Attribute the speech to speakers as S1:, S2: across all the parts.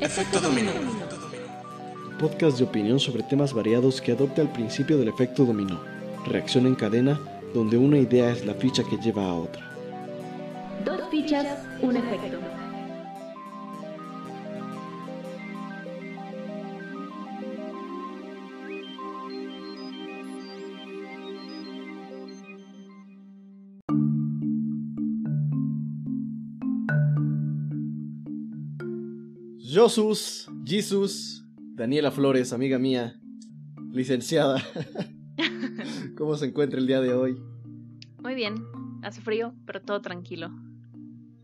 S1: Efecto dominó.
S2: Podcast de opinión sobre temas variados que adopta el principio del efecto dominó. Reacción en cadena, donde una idea es la ficha que lleva a otra.
S1: Dos fichas, un efecto.
S2: Josus, Jesus, Daniela Flores, amiga mía, licenciada. ¿Cómo se encuentra el día de hoy?
S3: Muy bien, hace frío, pero todo tranquilo.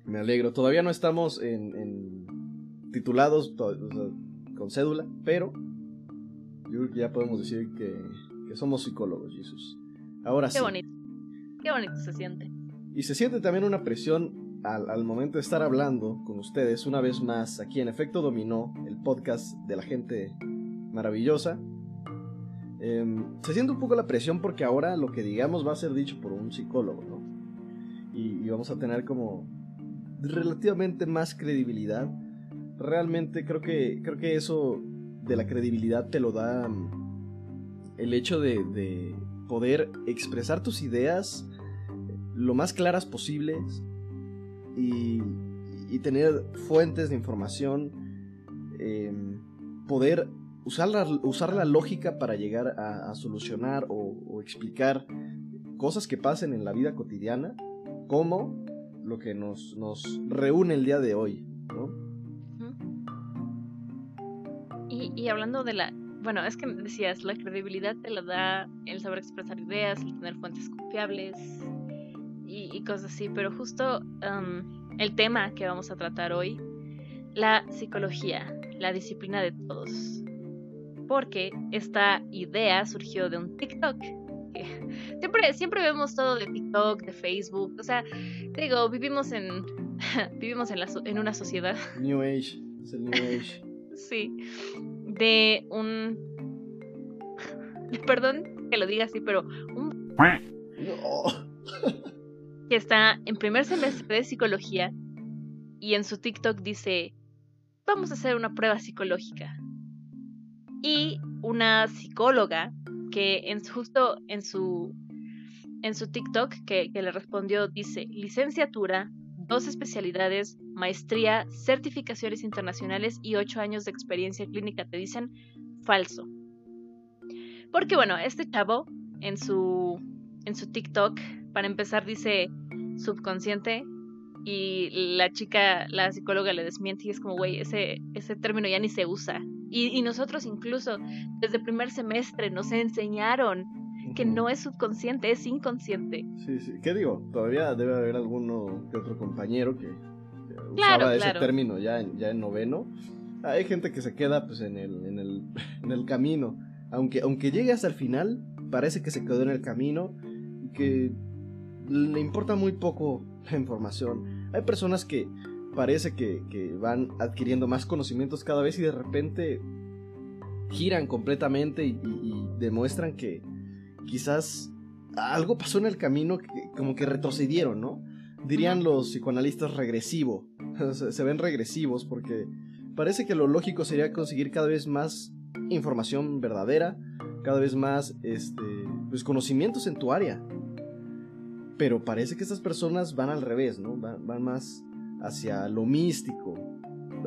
S2: Me alegro. Todavía no estamos en, en titulados to- o sea, con cédula, pero yo creo que ya podemos decir que, que somos psicólogos, Jesus. Ahora
S3: Qué
S2: sí.
S3: bonito. Qué bonito se siente.
S2: Y se siente también una presión al, momento de estar hablando con ustedes una vez más aquí en Efecto Dominó, el podcast de la gente maravillosa. Em, se siente un poco la presión porque ahora lo que digamos va a ser dicho por un psicólogo, ¿no? Y, y vamos a tener como relativamente más credibilidad. Realmente creo que, creo que eso de la credibilidad te lo da mm, el hecho de, de poder expresar tus ideas lo más claras posibles y, tener fuentes de información, eh, poder usar la, usar la lógica para llegar a, solucionar o, o explicar cosas que pasen en la vida cotidiana, como lo que nos, nos reúne el día de hoy, ¿no?
S3: Y, y hablando de la... Bueno, es que decías, la credibilidad te la da el saber expresar ideas, el tener fuentes confiables y, y cosas así, pero justo um, el tema que vamos a tratar hoy, la psicología, la disciplina de todos. Porque esta idea surgió de un TikTok. Siempre, siempre vemos todo de TikTok, de Facebook. O sea, digo, vivimos en, vivimos en, la en una sociedad
S2: New Age, es el New Age.
S3: Sí, de un... Perdón que lo diga así, pero un
S2: No.
S3: Que está en primer semestre de psicología y en su TikTok dice, vamos a hacer una prueba psicológica. Y una psicóloga que en, justo en su, en su TikTok que, le respondió dice, licenciatura, dos especialidades, maestría, certificaciones internacionales y ocho años de experiencia clínica. Te dicen falso. Porque bueno, este chavo en su, en su TikTok, para empezar, dice subconsciente y la chica, la psicóloga le desmiente y es como, güey, ese, ese término ya ni se usa. Y, y nosotros incluso desde primer semestre nos enseñaron que no es subconsciente, es inconsciente.
S2: Sí, sí. ¿Qué digo? Todavía debe haber alguno que otro compañero que, que
S3: Claro,
S2: usaba ese
S3: claro.
S2: término ya en, ya en noveno. Hay gente que se queda pues en el, en el, en el camino. Aunque, aunque llegue hasta el final, parece que se quedó en el camino y que le importa muy poco la información. Hay personas que parece que, que van adquiriendo más conocimientos cada vez y de repente giran completamente y, y- y demuestran que quizás algo pasó en el camino que como que retrocedieron, ¿no? Dirían los psicoanalistas regresivo. se, se ven regresivos porque parece que lo lógico sería conseguir cada vez más información verdadera, cada vez más este pues conocimientos en tu área. Pero parece que estas personas van al revés, ¿no? Van, van más hacia lo místico.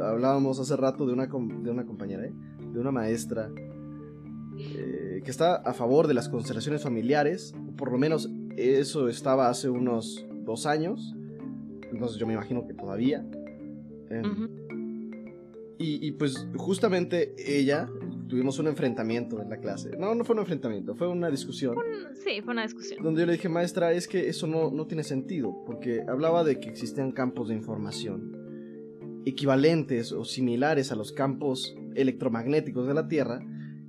S2: Hablábamos hace rato de una, de una compañera, ¿eh? de una maestra eh, que está a favor de las constelaciones familiares, o por lo menos eso estaba hace unos dos años, entonces yo me imagino que todavía. Y, y, pues justamente ella, tuvimos un enfrentamiento en la clase, no, no fue un enfrentamiento, fue una discusión,
S3: Sí, fue una discusión.
S2: donde yo le dije, maestra, es que eso no, no tiene sentido, porque hablaba de que existían campos de información equivalentes o similares a los campos electromagnéticos de la Tierra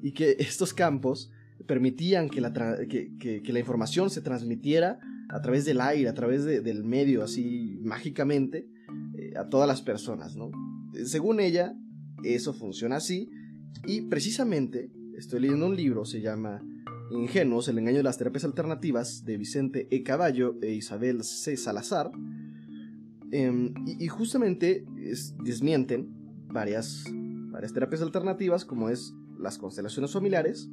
S2: y que estos campos permitían que la, que, que- que la información se transmitiera a través del aire, a través de- del medio, así mágicamente, eh, a todas las personas, ¿no? Según ella, eso funciona así y precisamente estoy leyendo un libro, se llama Ingenuos, el engaño de las terapias alternativas, de Vicente E. Caballo e Isabel C. Salazar, Em, y, justamente es- desmienten varias varias terapias alternativas como es las constelaciones familiares.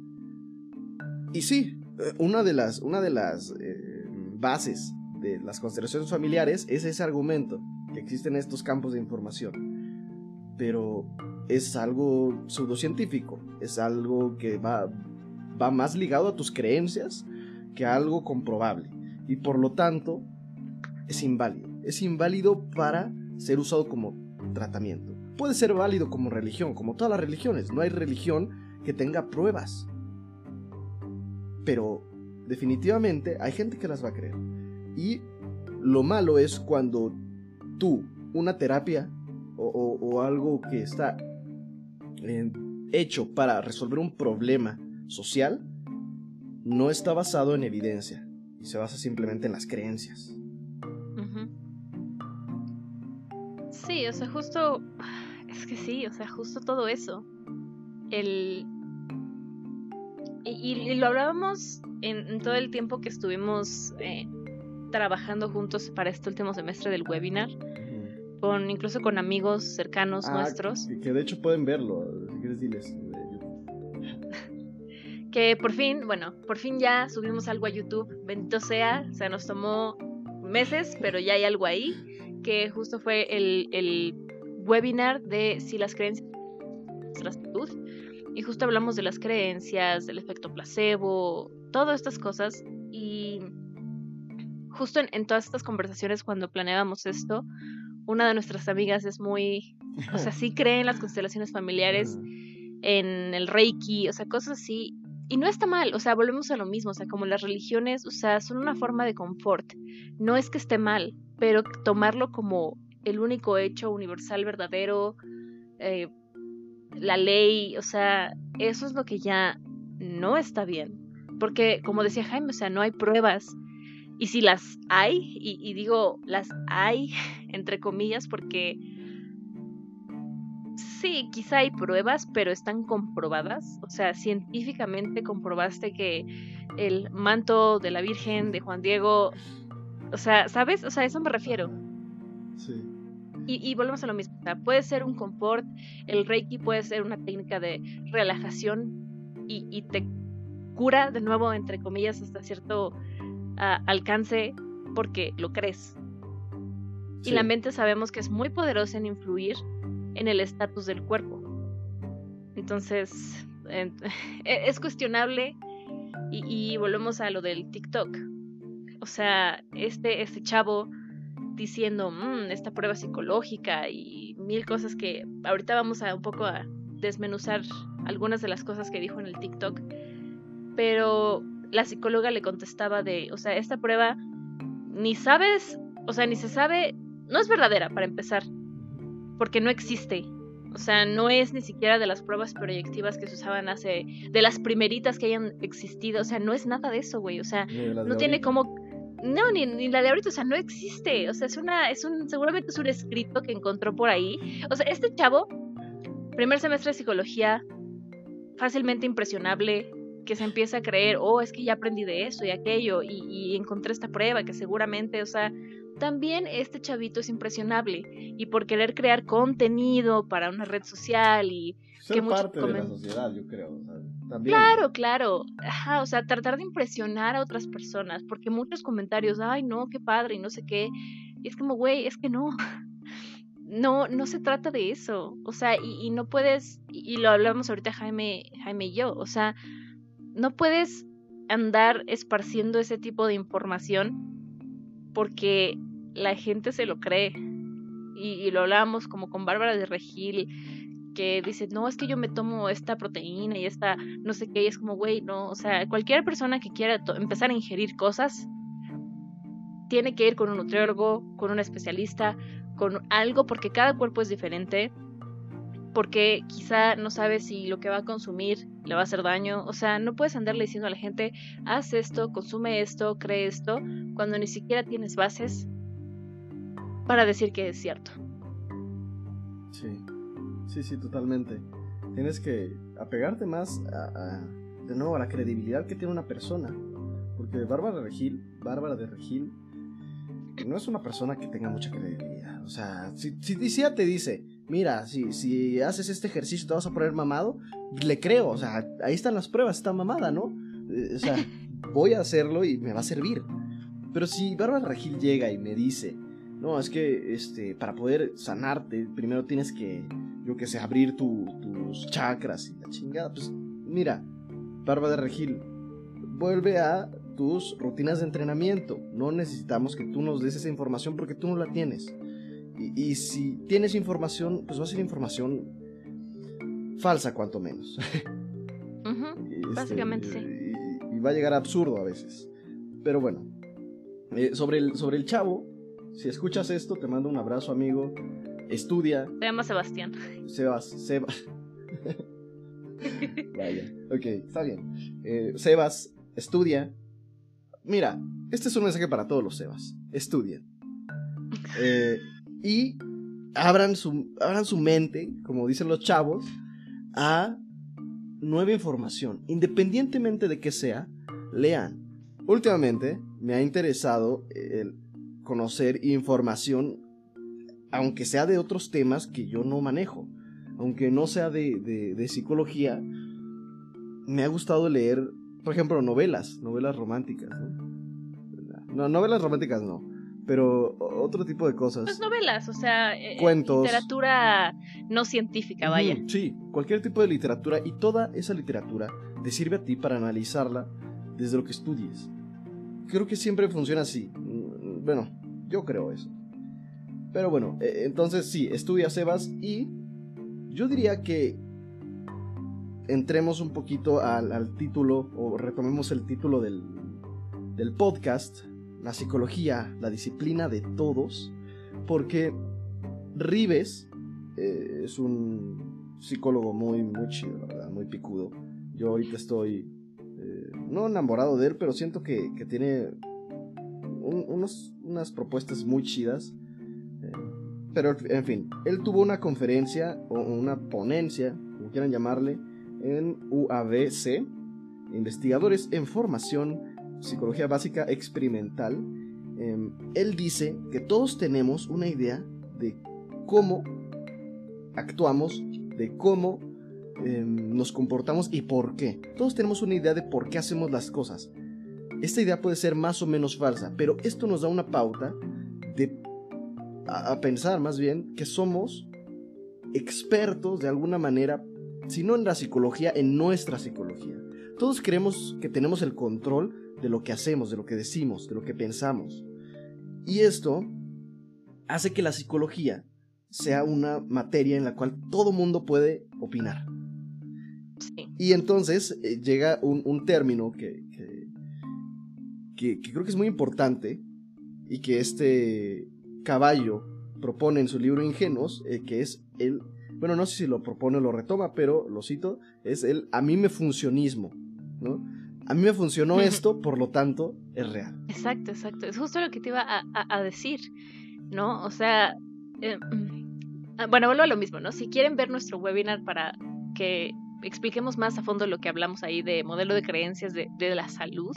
S2: Y sí, eh, una de las, una de las eh, bases de las constelaciones familiares es ese argumento, que existen estos campos de información. Pero es algo pseudocientífico, es algo que va, va más ligado a tus creencias que a algo comprobable. Y por lo tanto, es inválido. Es inválido para ser usado como tratamiento. Puede ser válido como religión, como todas las religiones. No hay religión que tenga pruebas. Pero definitivamente hay gente que las va a creer. Y lo malo es cuando tú, una terapia o, algo que está eh, hecho para resolver un problema social, no está basado en evidencia y se basa simplemente en las creencias.
S3: Sí, o sea, justo. Es que sí, o sea, justo todo eso. El. Y, lo hablábamos en, todo el tiempo que estuvimos eh, trabajando juntos para este último semestre del webinar. Con, incluso con amigos cercanos ah, nuestros.
S2: Que, de hecho pueden verlo, si quieres diles.
S3: que por fin, bueno, por fin ya subimos algo a YouTube, bendito sea, o sea, nos tomó meses, pero ya hay algo ahí que justo fue el, webinar de si las creencias salud. Y justo hablamos de las creencias, del efecto placebo, todas estas cosas. Y justo en, todas estas conversaciones, cuando planeábamos esto, una de nuestras amigas es muy. O sea, sí cree en las constelaciones familiares, en el Reiki, o sea, cosas así. Y no está mal, o sea, volvemos a lo mismo, o sea, como las religiones, o sea, son una forma de confort. No es que esté mal, pero tomarlo como el único hecho universal verdadero, eh, la ley, o sea, eso es lo que ya no está bien. Porque, como decía Jaime, o sea, no hay pruebas. Y si las hay, y, digo las hay, entre comillas, porque sí, quizá hay pruebas, pero están comprobadas. O sea, científicamente comprobaste que el manto de la Virgen de Juan Diego o sea, ¿sabes? O sea, a eso me refiero. Sí. Y, volvemos a lo mismo. O sea, puede ser un confort, el Reiki puede ser una técnica de relajación y, te cura de nuevo, entre comillas, hasta cierto ah, alcance porque lo crees. Y la mente sabemos que es muy poderosa en influir en el estatus del cuerpo. Entonces, e, es cuestionable y, y volvemos a lo del TikTok. O sea, este, este chavo diciendo, mmm, esta prueba psicológica y mil cosas que ahorita vamos a un poco a desmenuzar algunas de las cosas que dijo en el TikTok. Pero la psicóloga le contestaba de, o sea, esta prueba ni sabes, o sea, ni se sabe, no es verdadera para empezar, porque no existe. O sea, no es ni siquiera de las pruebas proyectivas que se usaban hace, de las primeritas que hayan existido, o sea, no es nada de eso, güey, o sea, no tiene como no, ni, ni, la de ahorita, o sea, no existe. O sea, es una, es un, seguramente es un escrito que encontró por ahí. O sea, este chavo, primer semestre de psicología, fácilmente impresionable, que se empieza a creer, oh, es que ya aprendí de eso y aquello, y, y encontré esta prueba que seguramente, o sea, también este chavito es impresionable. Y por querer crear contenido para una red social y
S2: ser parte de la sociedad, yo creo.
S3: Claro, claro. Ajá, o sea, tratar de impresionar a otras personas, porque muchos comentarios, ay, no, qué padre y no sé qué. Y es como, güey, es que no. No, no se trata de eso. O sea, y, no puedes, y lo hablamos ahorita Jaime, Jaime y yo, o sea, no puedes andar esparciendo ese tipo de información porque la gente se lo cree. Y, lo hablamos como con Bárbara de Regil, que dice, no, es que yo me tomo esta proteína y esta no sé qué, y es como, güey, no, o sea, cualquier persona que quiera empezar a ingerir cosas, tiene que ir con un nutriólogo, con un especialista, con algo, porque cada cuerpo es diferente, porque quizá no sabe si lo que va a consumir le va a hacer daño, o sea, no puedes andarle diciendo a la gente, haz esto, consume esto, cree esto, cuando ni siquiera tienes bases para decir que es cierto.
S2: Sí. Sí, sí, totalmente. Tienes que apegarte más a, de nuevo a la credibilidad que tiene una persona. Porque Bárbara Regil, Bárbara de Regil, no es una persona que tenga mucha credibilidad. O sea, si, si, te dice, mira, si, si haces este ejercicio te vas a poner mamado, le creo, o sea, ahí están las pruebas, está mamada, ¿no? Eh, o sea, voy a hacerlo y me va a servir. Pero si Bárbara Regil llega y me dice, no, es que este, para poder sanarte, primero tienes que, yo que sé, abrir tus chakras y la chingada, pues mira, Bárbara Regil, vuelve a tus rutinas de entrenamiento. No necesitamos que tú nos des esa información porque tú no la tienes. Y, si tienes información, pues va a ser información falsa, cuanto menos.
S3: Este, básicamente sí.
S2: Y, va a llegar absurdo a veces. Pero bueno, eh, sobre, el, sobre el chavo, si escuchas esto, te mando un abrazo, amigo. Estudia.
S3: Se llama Sebastián.
S2: Sebas, Sebas. Vaya, ok, está bien. Eh, Sebas, estudia. Mira, este es un mensaje para todos los Sebas. Estudien. Eh, y abran su, abran su mente, como dicen los chavos, a nueva información. Independientemente de que sea, lean. Últimamente me ha interesado conocer información, aunque sea de otros temas que yo no manejo, aunque no sea de, de psicología, me ha gustado leer, por ejemplo, novelas, novelas románticas. no novelas románticas no pero otro tipo de cosas.
S3: Pues novelas, o sea,
S2: eh, cuentos.
S3: Literatura no científica, vaya.
S2: sí, cualquier tipo de literatura y toda esa literatura te sirve a ti para analizarla desde lo que estudies. Creo que siempre funciona así. Mm, bueno, yo creo eso. Pero bueno, e, entonces sí, estudia Sebas y yo diría que entremos un poquito al, al título o retomemos el título del, del podcast la psicología, la disciplina de todos, porque Rives eh, es un psicólogo muy, muy chido, muy picudo. Yo ahorita estoy, eh, no enamorado de él, pero siento que, tiene unos, unas propuestas muy chidas. Eh, pero, en fin, él tuvo una conferencia o una ponencia, como quieran llamarle, en UABC, Investigadores en Formación psicología básica experimental, em, él dice que todos tenemos una idea de cómo actuamos, de cómo em, nos comportamos y por qué. Todos tenemos una idea de por qué hacemos las cosas. Esta idea puede ser más o menos falsa, pero esto nos da una pauta de a pensar más bien que somos expertos de alguna manera, si no en la psicología, en nuestra psicología. Todos creemos que tenemos el control de lo que hacemos, de lo que decimos, de lo que pensamos. Y esto hace que la psicología sea una materia en la cual todo mundo puede opinar. Y entonces eh, llega un, término que, que, creo que es muy importante y que este caballo propone en su libro Ingenuos, eh, que es el, bueno, no sé si lo propone o lo retoma, pero lo cito, es el a mí me funcionismo, ¿no? A mí me funcionó esto, por lo tanto, es real.
S3: Exacto, exacto. Es justo lo que te iba a, decir, ¿no? O sea, eh, mm, ah, bueno, vuelvo a lo mismo, ¿no? Si quieren ver nuestro webinar para que expliquemos más a fondo lo que hablamos ahí de modelo de creencias de, la salud,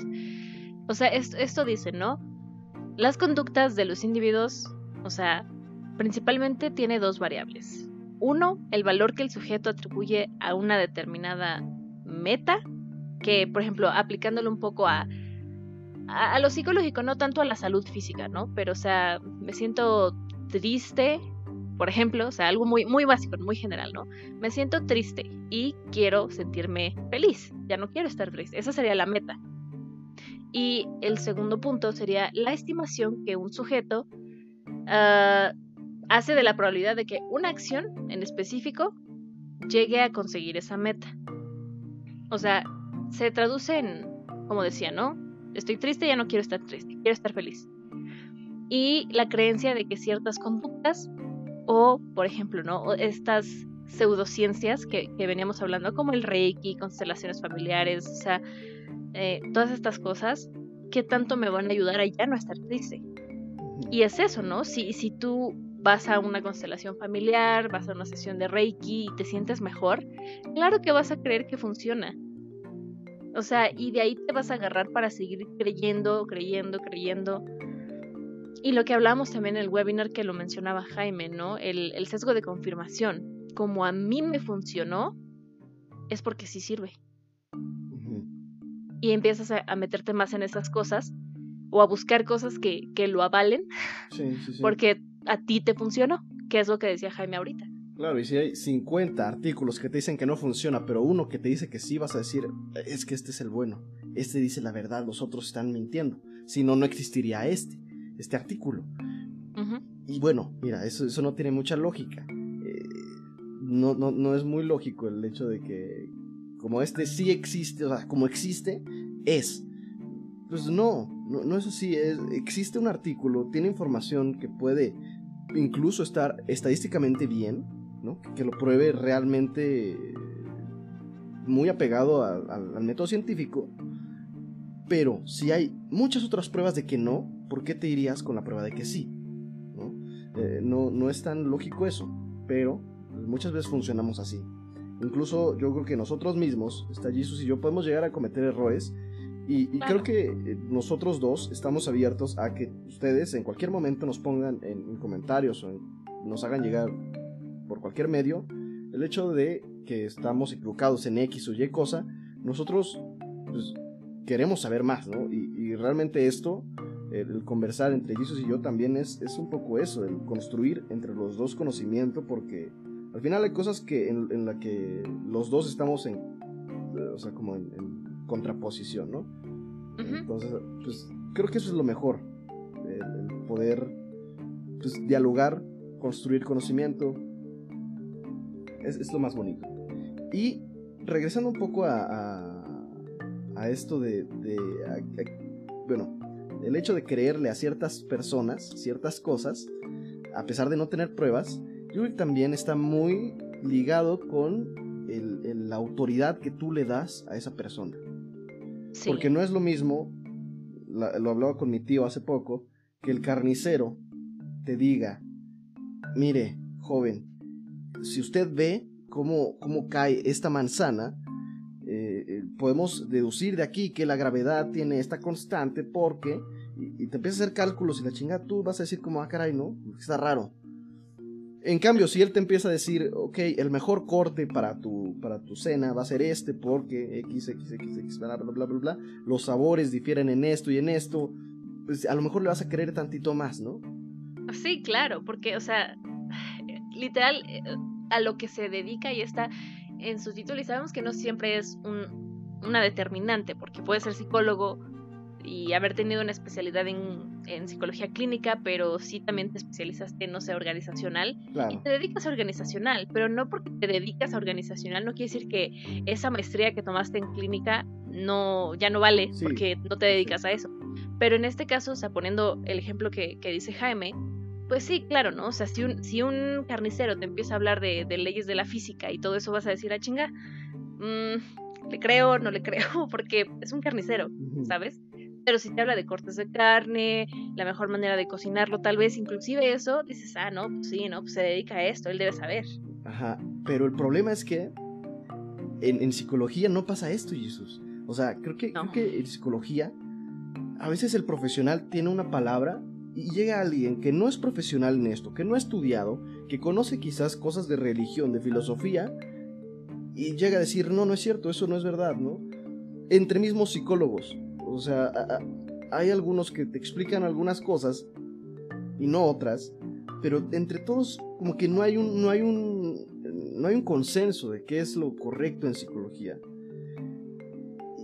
S3: o sea, esto, esto dice, ¿no? Las conductas de los individuos, o sea, principalmente tiene dos variables. Uno, el valor que el sujeto atribuye a una determinada meta que, por ejemplo, aplicándolo un poco a, a, lo psicológico, no tanto a la salud física, ¿no? Pero, o sea, me siento triste, por ejemplo, o sea, algo muy, muy básico, muy general, ¿no? Me siento triste y quiero sentirme feliz, ya no quiero estar triste, esa sería la meta. Y el segundo punto sería la estimación que un sujeto ah, hace de la probabilidad de que una acción en específico llegue a conseguir esa meta. O sea, se traduce en, como decía, ¿no? Estoy triste, ya no quiero estar triste, quiero estar feliz. Y la creencia de que ciertas conductas, o por ejemplo, ¿no? Estas pseudociencias que, que veníamos hablando, como el reiki, constelaciones familiares, o sea, eh, todas estas cosas, ¿qué tanto me van a ayudar a ya no estar triste? Y es eso, ¿no? Si, si tú vas a una constelación familiar, vas a una sesión de Reiki y te sientes mejor, claro que vas a creer que funciona. O sea, y de ahí te vas a agarrar para seguir creyendo, creyendo, creyendo. Y lo que hablamos también en el webinar que lo mencionaba Jaime, ¿no? El, el sesgo de confirmación. Como a mí me funcionó, es porque sí sirve. Y empiezas a, meterte más en esas cosas o a buscar cosas que, que lo avalen sí, sí, sí. porque a ti te funcionó, que es lo que decía Jaime ahorita.
S2: Claro, y si hay 50 artículos que te dicen que no funciona, pero uno que te dice que sí, vas a decir, es que este es el bueno, este dice la verdad, los otros están mintiendo, si no, no existiría este, este artículo. Y bueno, mira, eso, eso no tiene mucha lógica. Eh, no, no, no es muy lógico el hecho de que como este sí existe, o sea, como existe, es. Pues no, no, no es así, es, existe un artículo, tiene información que puede incluso estar estadísticamente bien, ¿no? que lo pruebe realmente muy apegado al método científico, pero si hay muchas otras pruebas de que no, ¿por qué te irías con la prueba de que sí? ¿No? Eh, no, es tan lógico eso, pero muchas veces funcionamos así. Incluso yo creo que nosotros mismos, está Jesus y yo, podemos llegar a cometer errores y, creo que eh, nosotros dos estamos abiertos a que ustedes en cualquier momento nos pongan en, comentarios o nos hagan llegar por cualquier medio el hecho de que estamos equivocados en X o Y cosa. Nosotros pues, queremos saber más, ¿no? Y, realmente esto, el, conversar entre Jesus y yo también es, es un poco eso, el construir entre los dos conocimiento, porque al final hay cosas que en, en la que los dos estamos en, o sea, como en, contraposición, ¿no? Entonces, pues creo que eso es lo mejor, el, poder pues, dialogar, construir conocimiento, es, es, lo más bonito. Y regresando un poco a a esto de, bueno, el hecho de creerle a ciertas personas, ciertas cosas, a pesar de no tener pruebas, yo creo que también está muy ligado con la autoridad que tú le das a esa persona. Porque no es lo mismo, lo hablaba con mi tío hace poco, que el carnicero te diga, mire, joven, si usted ve cómo, cómo cae esta manzana, eh, eh, podemos deducir de aquí que la gravedad tiene esta constante porque, y, te empiezas a hacer cálculos y la chingada, tú vas a decir como, ah, caray, no, está raro. En cambio, si él te empieza a decir, ok, el mejor corte para tu, para tu cena va a ser este porque X, X, X, X, bla, bla, bla, bla, bla, los sabores difieren en esto y en esto, pues a lo mejor le vas a querer tantito más, ¿no?
S3: Sí, claro, porque, o sea, literal, eh, a lo que se dedica y está en su título y sabemos que no siempre es una determinante, porque puede ser psicólogo y haber tenido una especialidad en, psicología clínica, pero sí también te especializaste en, no sé, organizacional. Y te dedicas a organizacional, pero no porque te dedicas a organizacional no quiere decir que esa maestría que tomaste en clínica no ya no vale porque no te dedicas a eso. Pero en este caso, o sea, poniendo el ejemplo que, que dice Jaime, pues sí, claro, ¿no? O sea, si un, si un carnicero te empieza a hablar de, leyes de la física y todo eso vas a decir, ah, chinga, mm, le creo, no le creo, porque es un carnicero, ¿sabes? Pero si te habla de cortes de carne, la mejor manera de cocinarlo, tal vez inclusive eso, dices, ah, no, pues sí, ¿no? Pues se dedica a esto, él debe saber.
S2: Ajá, pero el problema es que en, psicología no pasa esto, Jesús. O sea, creo que, creo que en psicología a veces el profesional tiene una palabra y llega alguien que no es profesional en esto, que no ha estudiado, que conoce quizás cosas de religión, de filosofía, y llega a decir, no, no es cierto, eso no es verdad, ¿no? Entre mismos psicólogos, o sea, hay algunos que te explican algunas cosas y no otras, pero entre todos como que no hay un, no hay un, no hay un consenso de qué es lo correcto en psicología.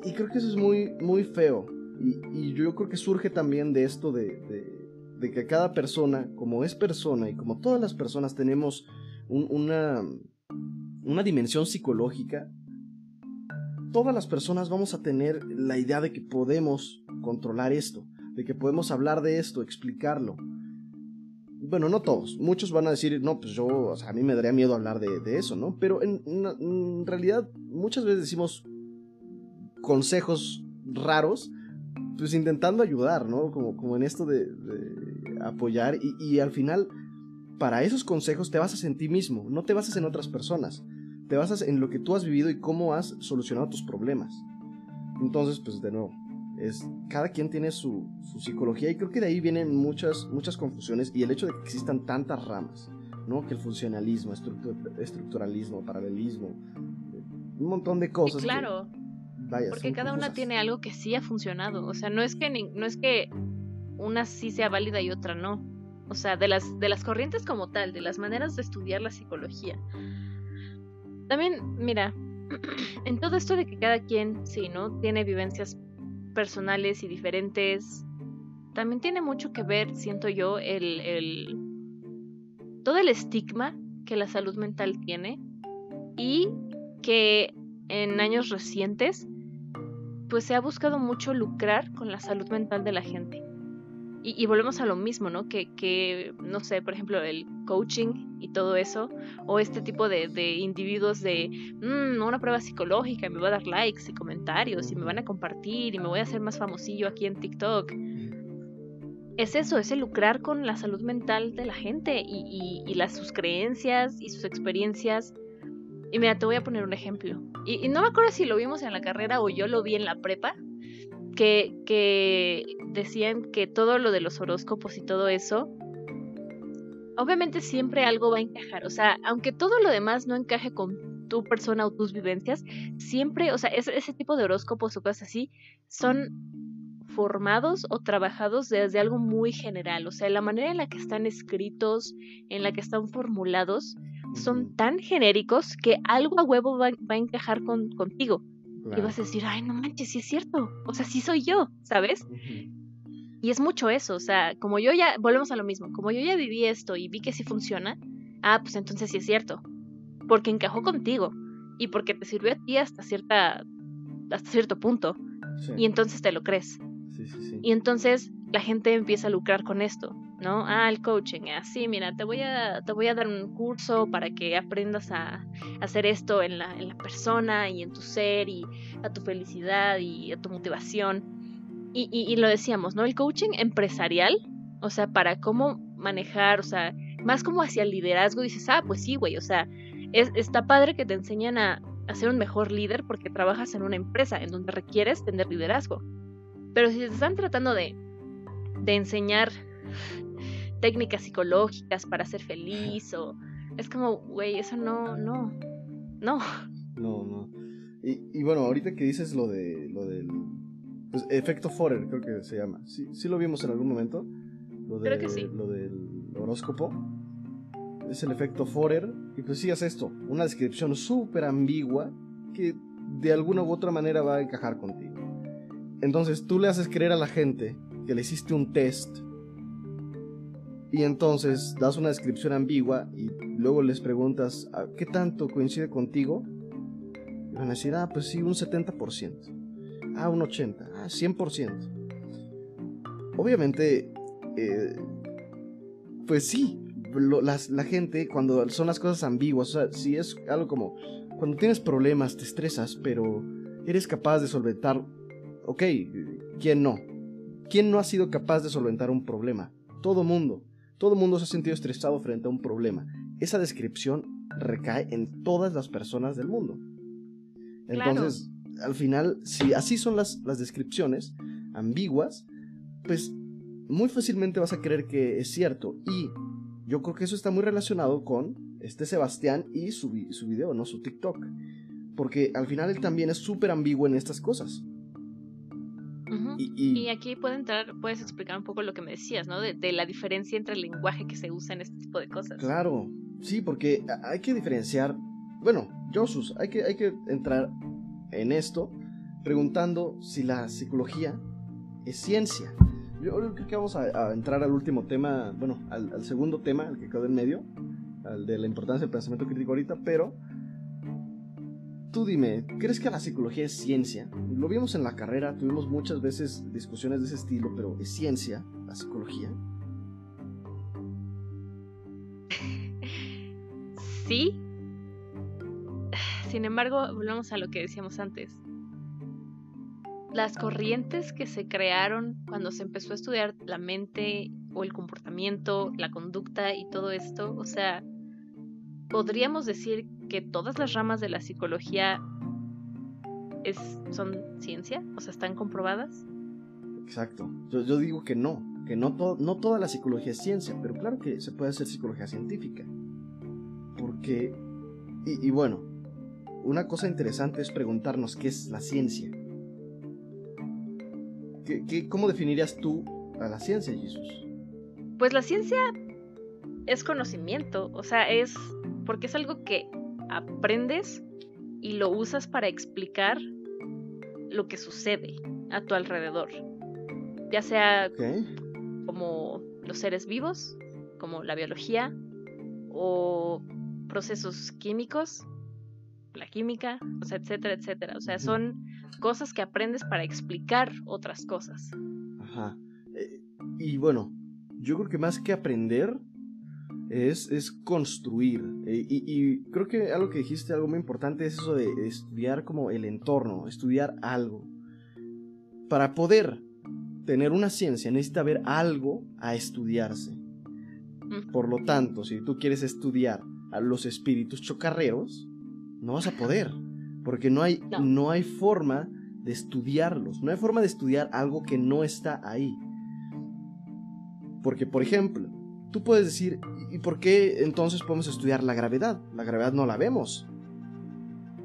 S2: Y creo que eso es muy, muy feo. Y, yo creo que surge también de esto de de que cada persona, como es persona y como todas las personas tenemos una, una dimensión psicológica, todas las personas vamos a tener la idea de que podemos controlar esto, de que podemos hablar de esto, explicarlo. Bueno, no todos, muchos van a decir, no, pues yo, a mí me daría miedo hablar de, eso, ¿no? Pero en, en realidad muchas veces decimos consejos raros pues intentando ayudar, ¿no? Como, como en esto de, apoyar y, al final para esos consejos te basas en ti mismo, no te basas en otras personas, te basas en lo que tú has vivido y cómo has solucionado tus problemas. Entonces, pues de nuevo, Es, cada quien tiene su, su, psicología y creo que de ahí vienen muchas, muchas confusiones y el hecho de que existan tantas ramas, ¿no? Que el funcionalismo, estructuralismo, paralelismo, un montón de cosas.
S3: claro. porque cada una tiene algo que sí ha funcionado. O sea, no es que no es que una sí sea válida y otra no. O sea, de las, de las corrientes como tal, de las maneras de estudiar la psicología. También, mira, en todo esto de que cada quien, sí, ¿no? Tiene vivencias personales y diferentes, también tiene mucho que ver, siento yo, el, el todo el estigma que la salud mental tiene y que en años recientes pues se ha buscado mucho lucrar con la salud mental de la gente. Y, volvemos a lo mismo, ¿no? Que, que, no sé, por ejemplo, el coaching y todo eso, o este tipo de, de individuos de mmm, una prueba psicológica, me va a dar likes y comentarios y me van a compartir y me voy a hacer más famosillo aquí en TikTok. Es eso, es el lucrar con la salud mental de la gente y, y, las, sus creencias y sus experiencias. Y mira, te voy a poner un ejemplo. Y, y no me acuerdo si lo vimos en la carrera o yo lo vi en la prepa, que, que decían que todo lo de los horóscopos y todo eso, obviamente siempre algo va a encajar. O sea, aunque todo lo demás no encaje con tu persona o tus vivencias, siempre, o sea, ese, ese tipo de horóscopos o cosas así son formados o trabajados desde algo muy general. O sea, la manera en la que están escritos, en la que están formulados, son tan genéricos que algo a huevo va, va a encajar con, contigo. Y vas a decir, ay, no manches, sí es cierto. O sea, sí soy yo, ¿sabes? Y es mucho eso, o sea, como yo ya, volvemos a lo mismo, como yo ya viví esto y vi que sí funciona, ah, pues entonces sí es cierto. Porque encajó contigo y porque te sirvió a ti hasta cierta hasta cierto punto. Y entonces te lo crees. Sí, sí, y entonces la gente empieza a lucrar con esto. ¿no? Ah, el coaching, así, mira, te voy a, te voy a dar un curso para que aprendas a, hacer esto en la, en la, persona y en tu ser y a tu felicidad y a tu motivación. Y, y, lo decíamos, ¿no? El coaching empresarial, o sea, para cómo manejar, o sea, más como hacia el liderazgo, dices, ah, pues sí, güey, o sea, es, está padre que te enseñan a, a ser un mejor líder porque trabajas en una empresa en donde requieres tener liderazgo. Pero si te están tratando de, de enseñar técnicas psicológicas para ser feliz o es como, güey, eso no, no, no.
S2: No, no. Y, bueno, ahorita que dices lo de lo del pues, efecto Forer, creo que se llama. Sí, sí lo vimos en algún momento. Lo
S3: creo que sí.
S2: Lo del horóscopo. Es el efecto Forer. Y pues sí, es esto. Una descripción súper ambigua que de alguna u otra manera va a encajar contigo. Entonces tú le haces creer a la gente que le hiciste un test y entonces das una descripción ambigua y luego les preguntas, ah, ¿qué tanto coincide contigo? Y van a decir, ah, pues sí, un 70%. Ah, un 80%. Ah, 100%. Obviamente, eh, pues sí, la gente, cuando son las cosas ambiguas, si es algo como, cuando tienes problemas, te estresas, pero eres capaz de solventar, ok, ¿quién no? ¿Quién no ha sido capaz de solventar un problema? Todo mundo. Todo mundo se ha sentido estresado frente a un problema. Esa descripción recae en todas las personas del mundo. Entonces, al final, si así son las, las descripciones ambiguas, pues muy fácilmente vas a creer que es cierto. Y yo creo que eso está muy relacionado con este Sebastián y su, su video, ¿no? Su TikTok. Porque al final él también es súper ambiguo en estas cosas
S3: y, aquí puede entrar, puedes explicar un poco lo que me decías, ¿no? De, la diferencia entre el lenguaje que se usa en este tipo de cosas.
S2: Claro, sí, porque hay que diferenciar, bueno, Josus, hay que, hay que entrar en esto preguntando si la psicología es ciencia. Yo creo que vamos a, entrar al último tema, bueno, al, al, segundo tema, el que quedó en medio, al de la importancia del pensamiento crítico ahorita, pero tú dime, ¿crees que la psicología es ciencia? Lo vimos en la carrera, tuvimos muchas veces discusiones de ese estilo, pero ¿es ciencia la psicología?
S3: Sí. Sin embargo, volvemos a lo que decíamos antes. Las corrientes que se crearon cuando se empezó a estudiar la mente o el comportamiento, la conducta y todo esto, o sea, podríamos decir que todas las ramas de la psicología es, son ciencia, o sea, están comprobadas.
S2: Exacto. Yo, digo que no, que no, no toda la psicología es ciencia, pero claro que se puede hacer psicología científica. Porque, y, bueno, una cosa interesante es preguntarnos qué es la ciencia. ¿Qué, cómo definirías tú a la ciencia, Jesús?
S3: Pues la ciencia es conocimiento, o sea, es porque es algo que aprendes y lo usas para explicar lo que sucede a tu alrededor. Ya sea como los seres vivos, como la biología, o procesos químicos, la química, o sea, etcétera, etcétera. O sea, son cosas que aprendes para explicar otras cosas.
S2: Ajá. Eh, y bueno, yo creo que más que aprender, es, construir. Eh, y, creo que algo que dijiste, algo muy importante, es eso de estudiar como el entorno, estudiar algo. Para poder tener una ciencia necesita haber algo a estudiarse. Por lo tanto, si tú quieres estudiar a los espíritus chocarreros, no vas a poder. Porque no hay, no hay forma de estudiarlos. No hay forma de estudiar algo que no está ahí. Porque, por ejemplo, tú puedes decir, ¿y por qué entonces podemos estudiar la gravedad? La gravedad no la vemos.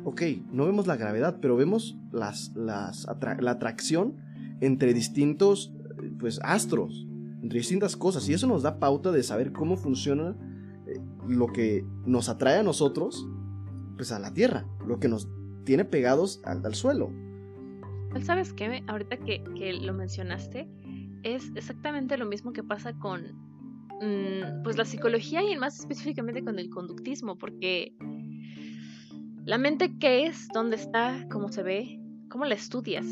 S2: Ok, no vemos la gravedad, pero vemos las, las la atracción entre distintos pues, astros, entre distintas cosas. Y eso nos da pauta de saber cómo funciona eh, lo que nos atrae a nosotros, pues a la Tierra, lo que nos tiene pegados al, al suelo.
S3: ¿Sabes qué? Ahorita que, que lo mencionaste, es exactamente lo mismo que pasa con pues la psicología y más específicamente con el conductismo, porque la mente qué es, dónde está, cómo se ve, cómo la estudias.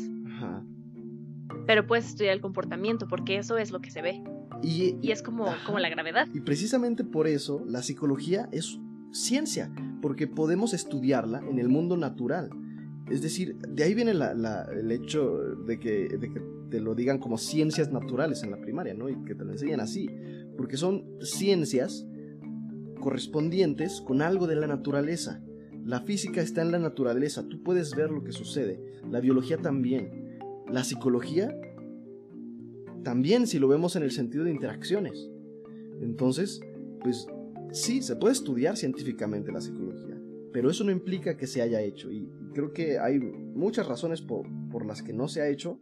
S3: Pero puedes estudiar el comportamiento, porque eso es lo que se ve. Y, es como, como la gravedad.
S2: Y precisamente por eso la psicología es ciencia, porque podemos estudiarla en el mundo natural. Es decir, de ahí viene el hecho de que, de que te lo digan como ciencias naturales en la primaria, ¿no? Y que te lo enseñan así porque son ciencias correspondientes con algo de la naturaleza. La física está en la naturaleza, tú puedes ver lo que sucede, la biología también, la psicología también si lo vemos en el sentido de interacciones. Entonces, pues sí, se puede estudiar científicamente la psicología, pero eso no implica que se haya hecho y creo que hay muchas razones por, por las que no se ha hecho.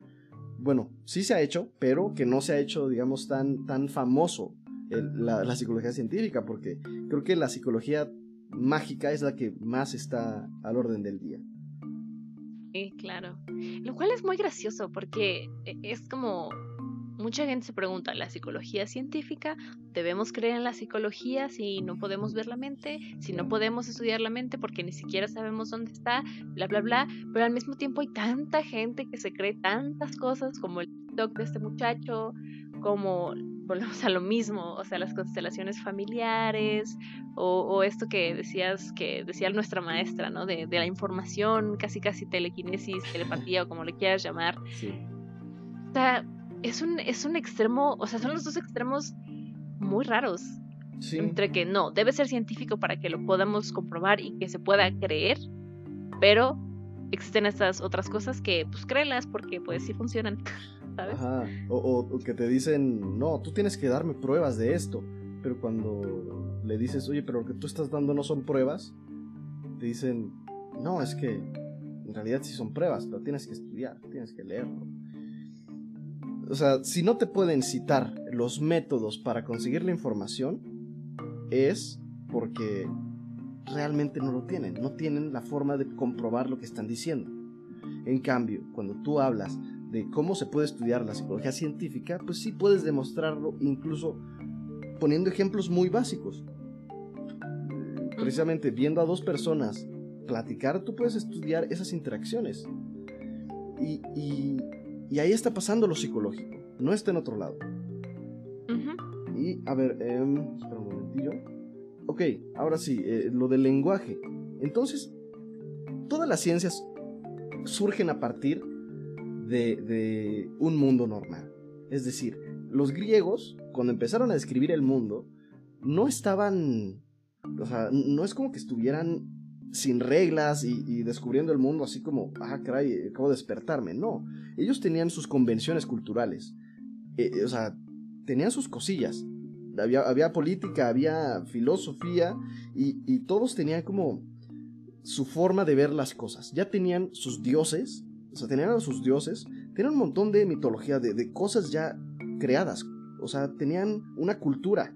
S2: Bueno, sí se ha hecho, pero que no se ha hecho, digamos, tan, tan famoso la, psicología científica, porque creo que la psicología mágica es la que más está al orden del día.
S3: Sí, claro. Lo cual es muy gracioso porque e, es como mucha gente se pregunta, ¿la psicología científica? ¿Debemos creer en la psicología si no podemos ver la mente? Si no podemos estudiar la mente porque ni siquiera sabemos dónde está, bla, bla, bla. Pero al mismo tiempo hay tanta gente que se cree tantas cosas como el TikTok de este muchacho, como volvemos a lo mismo, o sea, las constelaciones familiares, o, esto que decías, que decía nuestra maestra, ¿no? De, la información, casi casi telequinesis, telepatía o como le quieras llamar. Sí. O sea, es un, es un extremo, o sea, son los dos extremos muy raros. Sí. Entre que no, debe ser científico para que lo podamos comprobar y que se pueda creer, pero existen estas otras cosas que pues créelas porque pues sí funcionan.
S2: Ajá. O, que te dicen, no, tú tienes que darme pruebas de esto. Pero cuando le dices, oye, pero lo que tú estás dando no son pruebas, te dicen, no, es que en realidad sí son pruebas, pero tienes que estudiar, tienes que leerlo. O sea, si no te pueden citar los métodos para conseguir la información, es porque realmente no lo tienen, no tienen la forma de comprobar lo que están diciendo. En cambio, cuando tú hablas de cómo se puede estudiar la psicología científica, pues sí puedes demostrarlo incluso poniendo ejemplos muy básicos. Precisamente viendo a dos personas platicar, tú puedes estudiar esas interacciones. Y, ahí está pasando lo psicológico, no está en otro lado. Y a ver, em, espera un momentillo. Ok, ahora sí, eh, lo del lenguaje. Entonces, todas las ciencias surgen a partir de, un mundo normal. Es decir, los griegos, cuando empezaron a describir el mundo, no estaban... O sea, no es como que estuvieran sin reglas y, descubriendo el mundo así como, ah, caray, acabo de despertarme. No, ellos tenían sus convenciones culturales. Eh, eh, o sea, tenían sus cosillas. Había, política, había filosofía y, todos tenían como su forma de ver las cosas. Ya tenían sus dioses, o sea, tenían a sus dioses, tenían un montón de mitología, de, de cosas ya creadas. O sea, tenían una cultura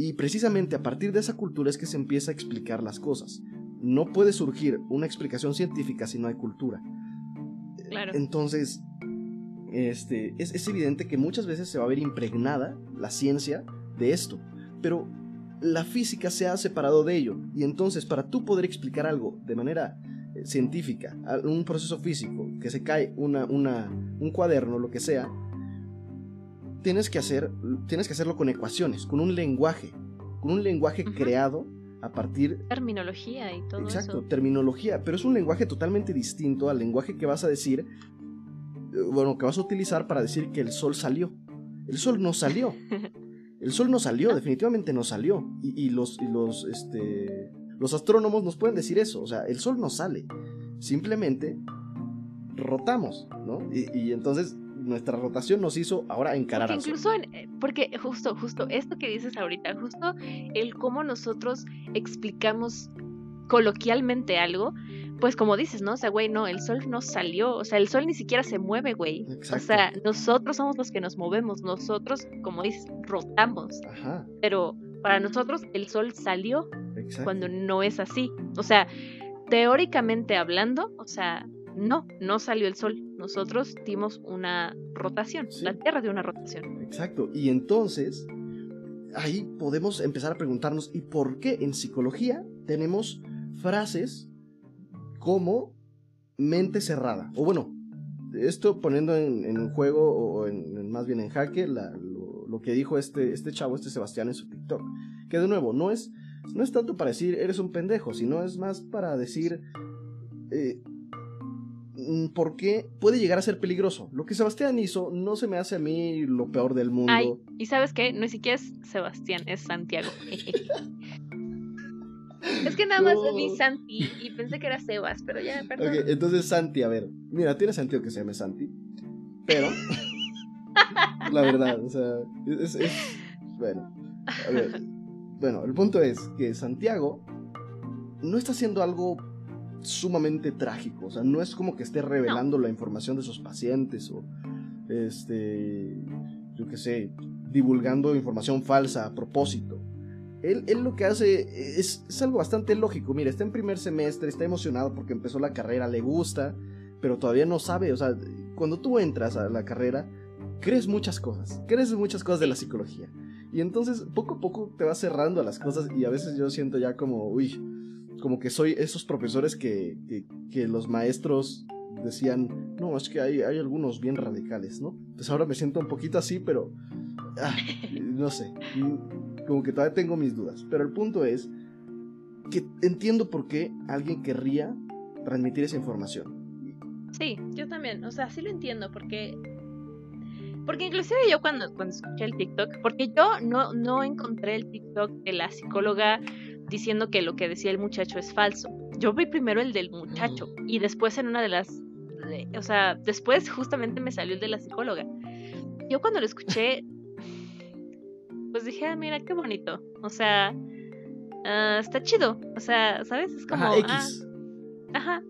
S2: y precisamente a partir de esa cultura es que se empieza a explicar las cosas. No puede surgir una explicación científica si no hay cultura.
S3: Claro.
S2: Entonces, este, es, evidente que muchas veces se va a ver impregnada la ciencia de esto. Pero la física se ha separado de ello. Y entonces, para tú poder explicar algo de manera científica, un proceso físico, que se cae una, una, un cuaderno, lo que sea, tienes que, hacer, tienes que hacerlo con ecuaciones, con un lenguaje, con un lenguaje creado a partir...
S3: Terminología y todo
S2: Exacto, terminología, pero es un lenguaje totalmente distinto al lenguaje que vas a decir, eh, bueno, que vas a utilizar para decir que el sol salió. El sol no salió. El sol no salió, definitivamente no salió. Y, los, y los, este, los astrónomos nos pueden decir eso, o sea, el sol no sale. Simplemente rotamos, ¿no? y entonces nuestra rotación nos hizo ahora encarar
S3: porque incluso eh, porque justo justo esto que dices ahorita justo el cómo nosotros explicamos coloquialmente algo pues como dices, ¿no? O sea, güey, no, el sol no salió, o sea, el sol ni siquiera se mueve, güey. O sea, nosotros somos los que nos movemos, nosotros, como dices, rotamos. Ajá. Pero para nosotros el sol salió cuando no es así. O sea, teóricamente hablando, o sea, no, no salió el Sol. Nosotros dimos una rotación. La Tierra dio una rotación.
S2: Exacto. Y entonces, ahí podemos empezar a preguntarnos, ¿y por qué en psicología tenemos frases como mente cerrada? O bueno, esto poniendo en, en juego, o en, más bien en jaque, lo, que dijo este, este chavo, este Sebastián en su TikTok. Que de nuevo, no es, no es tanto para decir eres un pendejo, sino es más para decir... Eh, Mm, porque puede llegar a ser peligroso. Lo que Sebastián hizo no se me hace a mí lo peor del mundo. Ay,
S3: y sabes qué, no siquiera es Sebastián, es Santiago. es que nada más vi Santi y pensé que era Sebas, pero ya, perdón.
S2: Ok, entonces Santi, a ver, mira, tiene sentido que se llame Santi, pero la verdad, o sea, es, bueno, a ver, bueno, el punto es que Santiago no está haciendo algo sumamente trágico. O sea, no es como que esté revelando la información de sus pacientes o, este, yo qué sé, divulgando información falsa a propósito. Él, él lo que hace es, es, algo bastante lógico. Mira, está en primer semestre, está emocionado porque empezó la carrera, le gusta, pero todavía no sabe. O sea, cuando tú entras a la carrera, crees muchas cosas, crees muchas cosas de la psicología. Y entonces poco a poco te vas cerrando a las cosas y a veces yo siento ya como, uy, como que soy esos profesores que, que, los maestros decían, no, es que hay, hay, algunos bien radicales, ¿no? Pues ahora me siento un poquito así, pero, ah, no sé, como que todavía tengo mis dudas. Pero el punto es que entiendo por qué alguien querría transmitir esa información.
S3: Sí, yo también, o sea, sí lo entiendo, porque porque inclusive yo cuando, cuando escuché el TikTok, porque yo no, no encontré el TikTok de la psicóloga diciendo que lo que decía el muchacho es falso. Yo vi primero el del muchacho y después en una de las, o sea, después justamente me salió el de la psicóloga. Yo cuando lo escuché, pues dije, ah, mira, qué bonito. O sea, ah, está chido. O sea, ¿sabes? Es como... Ajá, X. Ah, ajá.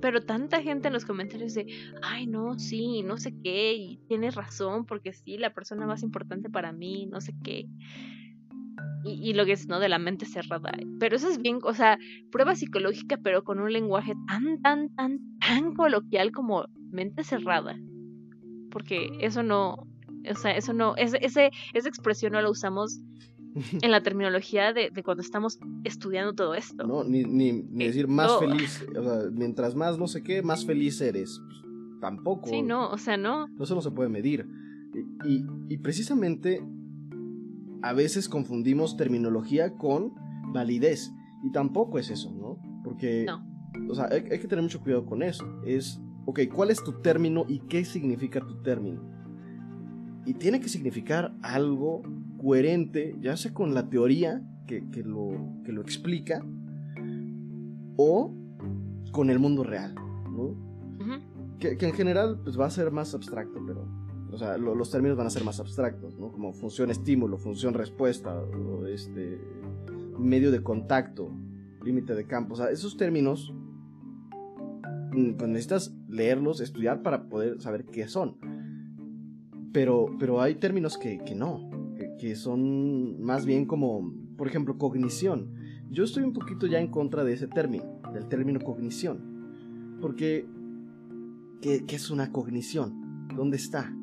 S3: Pero tanta gente en los comentarios de, ay, no, sí, no sé qué, y tienes razón, porque sí, la persona más importante para mí, no sé qué y, lo que es, ¿no? De la mente cerrada. Pero eso es bien, o sea, prueba psicológica, pero con un lenguaje tan, tan, tan, tan coloquial como mente cerrada. Porque eso no, o sea, eso no, ese, ese, esa expresión no la usamos en la terminología de, de, cuando estamos estudiando todo esto.
S2: No, ni, ni, ni decir más feliz, o sea, mientras más no sé qué, más feliz eres. tampoco.
S3: Sí, no, o sea, no.
S2: Eso no se puede medir. y, y precisamente a veces confundimos terminología con validez. Y tampoco es eso, ¿no? Porque, o sea, hay, que tener mucho cuidado con eso. Es, ok, ¿cuál es tu término y qué significa tu término? Y tiene que significar algo coherente, ya sea con la teoría que, lo, que lo explica, o con el mundo real, ¿no? que, en general pues, va a ser más abstracto, pero... O sea, los términos van a ser más abstractos, ¿no? Como función estímulo, función respuesta, o este, medio de contacto, límite de campo. O sea, esos términos mm, pues necesitas leerlos, estudiar para poder saber qué son. Pero, pero hay términos que, que no, que, son más bien como, por ejemplo, cognición. Yo estoy un poquito ya en contra de ese término, del término cognición. Porque, ¿qué, qué es una cognición? ¿Dónde está?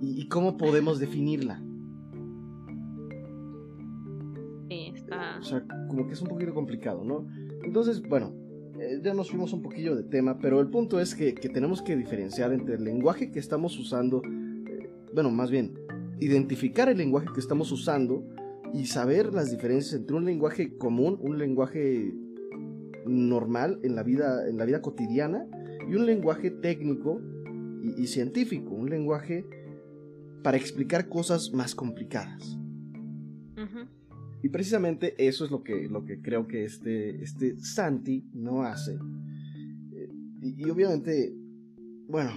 S2: ¿Y, ¿Y, cómo podemos definirla?
S3: Sí, está...
S2: O sea, como que es un poquito complicado, ¿no? Entonces, bueno, eh, ya nos fuimos un poquillo de tema, pero el punto es que, que tenemos que diferenciar entre el lenguaje que estamos usando, eh, bueno, más bien, identificar el lenguaje que estamos usando y saber las diferencias entre un lenguaje común, un lenguaje normal en la vida, en la vida cotidiana y un lenguaje técnico y, científico, un lenguaje para explicar cosas más complicadas. Y precisamente eso es lo que, lo que creo que este, este Santi no hace. Eh, y, obviamente, bueno,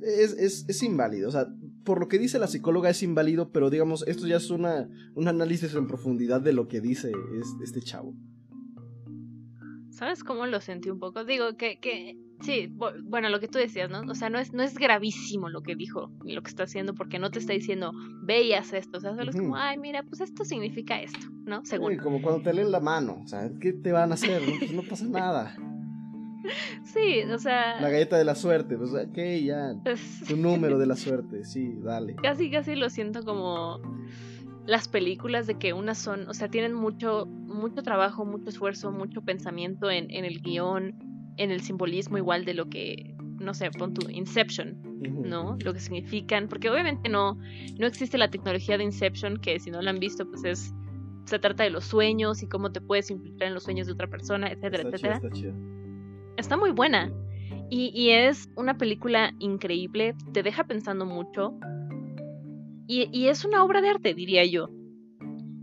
S2: es, es, es inválido. O sea, por lo que dice la psicóloga es inválido, pero digamos, esto ya es una, un análisis en profundidad de lo que dice este chavo.
S3: ¿Sabes cómo lo sentí un poco? Digo que, que sí, bueno, lo que tú decías, ¿no? O sea, no es, no es gravísimo lo que dijo y lo que está haciendo porque no te está diciendo, ve y haz esto. O sea, solo es como, ay, mira, pues esto significa esto, ¿no?
S2: Según. como cuando te leen la mano, o sea, ¿qué te van a hacer? no pues pasa nada.
S3: Sí, o sea.
S2: La galleta de la suerte, pues, ok, ya. Tu número de la suerte, sí, dale.
S3: Casi, casi lo siento como las películas de que unas son, o sea, tienen mucho, mucho trabajo, mucho esfuerzo, mucho pensamiento en, en el guion, en el simbolismo igual de lo que, no sé, pon tu Inception, ¿no? Lo que significan, porque obviamente no, no existe la tecnología de Inception, que si no la han visto, pues es, se trata de los sueños y cómo te puedes infiltrar en los sueños de otra persona, etcétera, etcétera está muy buena. Y, es una película increíble, te deja pensando mucho. Y, es una obra de arte, diría yo.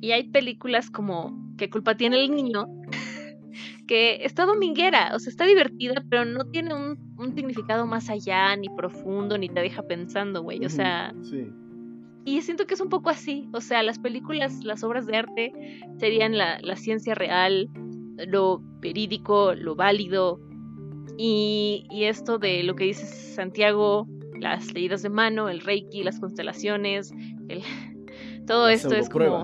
S3: Y hay películas como ¿Qué culpa tiene el niño? que está dominguera, o sea, está divertida, pero no tiene un, significado más allá, ni profundo, ni te deja pensando, güey. O sea. Y siento que es un poco así. O sea, las películas, las obras de arte serían la, la ciencia real, lo verídico, lo válido, y, esto de lo que dice Santiago, las leídas de mano, el reiki, las constelaciones, el, todo esto es como...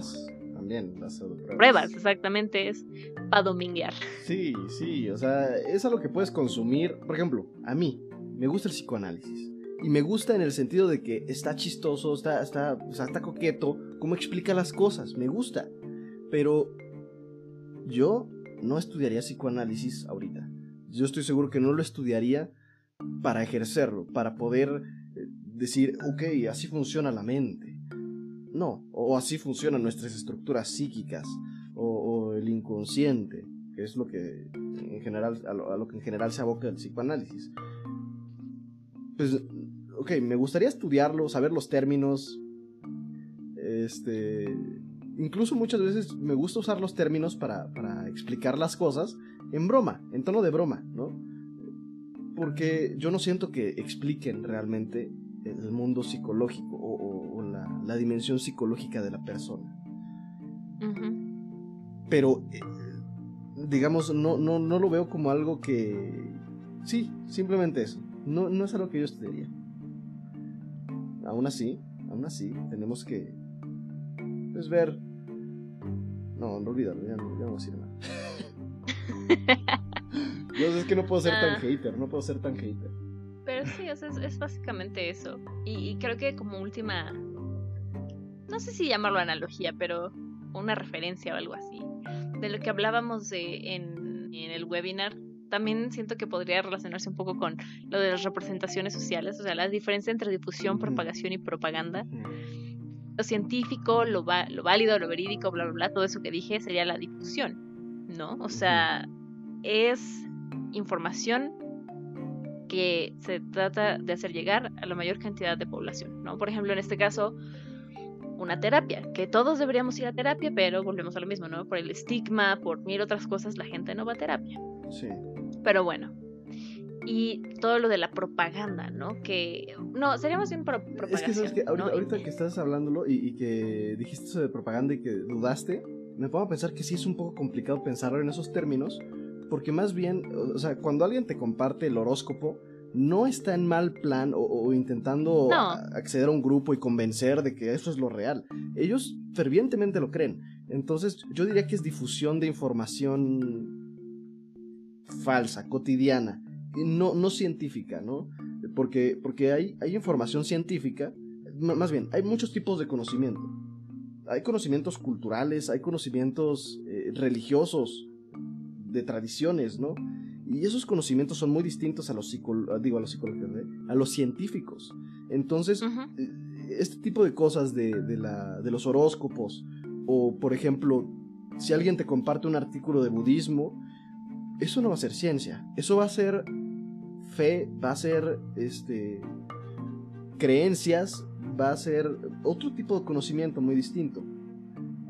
S2: También, las
S3: pruebas. Pruebas, exactamente, es para dominguear.
S2: Sí, sí, o sea, es algo que puedes consumir. Por ejemplo, a mí me gusta el psicoanálisis. Y me gusta en el sentido de que está chistoso, está, está, o sea, está coqueto, cómo explica las cosas, me gusta. Pero yo no estudiaría psicoanálisis ahorita yo estoy seguro que no lo estudiaría para ejercerlo, para poder eh, decir, ok, así funciona la mente. No, o así funcionan nuestras estructuras psíquicas, o, el inconsciente, que es lo que en general, a lo, que en general se aboca el psicoanálisis. Pues, ok, me gustaría estudiarlo, saber los términos, este, incluso muchas veces me gusta usar los términos para, para explicar las cosas en broma, en tono de broma, ¿no? Porque yo no siento que expliquen realmente el mundo psicológico o, la, dimensión psicológica de la persona. Pero, eh, digamos, no, no, no lo veo como algo que... Sí, simplemente eso. No, no es algo que yo estudiaría. Aún así, aún así, tenemos que pues, ver... No, no olvídalo, ya no, ya no voy a decir nada. no, es que no puedo ser tan ah. hater, no puedo ser tan hater.
S3: Pero sí, es, básicamente eso. Y, creo que como última, no sé si llamarlo analogía, pero una referencia o algo así, de lo que hablábamos de, en, el webinar, también siento que podría relacionarse un poco con lo de las representaciones sociales, o sea, la diferencia entre difusión, propagación y propaganda. Lo científico, lo, lo válido, lo verídico, bla, bla, bla, todo eso que dije sería la difusión ¿no? O sea, es información que se trata de hacer llegar a la mayor cantidad de población, ¿no? Por ejemplo, en este caso, una terapia, que todos deberíamos ir a terapia, pero volvemos a lo mismo, ¿no? Por el estigma, por mil otras cosas, la gente no va a terapia.
S2: Sí.
S3: Pero bueno. Y todo lo de la propaganda, ¿no? Que. No, sería más bien pro propaganda.
S2: Es que sabes que ahorita, que estás hablándolo y, y, que dijiste eso de propaganda y que dudaste, me pongo a pensar que sí es un poco complicado pensarlo en esos términos, porque más bien, o sea, cuando alguien te comparte el horóscopo, no está en mal plan o, intentando acceder a un grupo y convencer de que eso es lo real. Ellos fervientemente lo creen. Entonces yo diría que es difusión de información falsa, cotidiana, no, no científica, ¿no? Porque, porque hay, hay información científica, más bien, hay muchos tipos de conocimiento. Hay conocimientos culturales, hay conocimientos eh, religiosos, de tradiciones, ¿no? Y esos conocimientos son muy distintos a los, digo, a los psicólogos, ¿eh? a los científicos. Entonces, eh, este tipo de cosas de, la, de los horóscopos, o por ejemplo, si alguien te comparte un artículo de budismo, eso no va a ser ciencia, eso va a ser fe, va a ser este, creencias, va a ser otro tipo de conocimiento muy distinto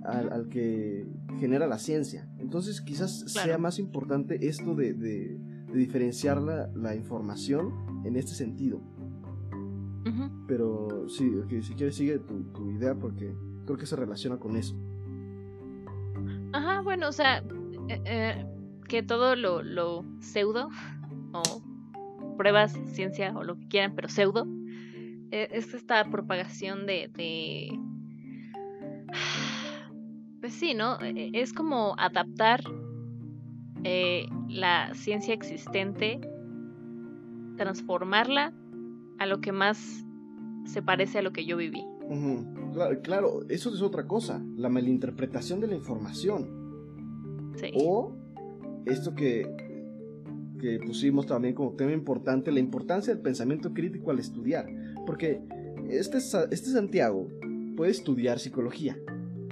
S2: al que genera la ciencia. Entonces quizás sea más importante esto de, diferenciar la, información en este sentido. Pero sí, si quieres sigue tu, idea porque creo que se relaciona con eso.
S3: Ajá, bueno, o sea, eh, eh, que todo lo, pseudo o pruebas, ciencia o lo que quieran, pero pseudo, es esta propagación de pues sí, ¿no? E, e, es como adaptar eh, la ciencia existente, transformarla a lo que más se parece a lo que yo viví.
S2: claro, eso es otra cosa, la malinterpretación de la información. Sí. O esto que, que pusimos también como tema importante, la importancia del pensamiento crítico al estudiar. Porque este, este Santiago puede estudiar psicología,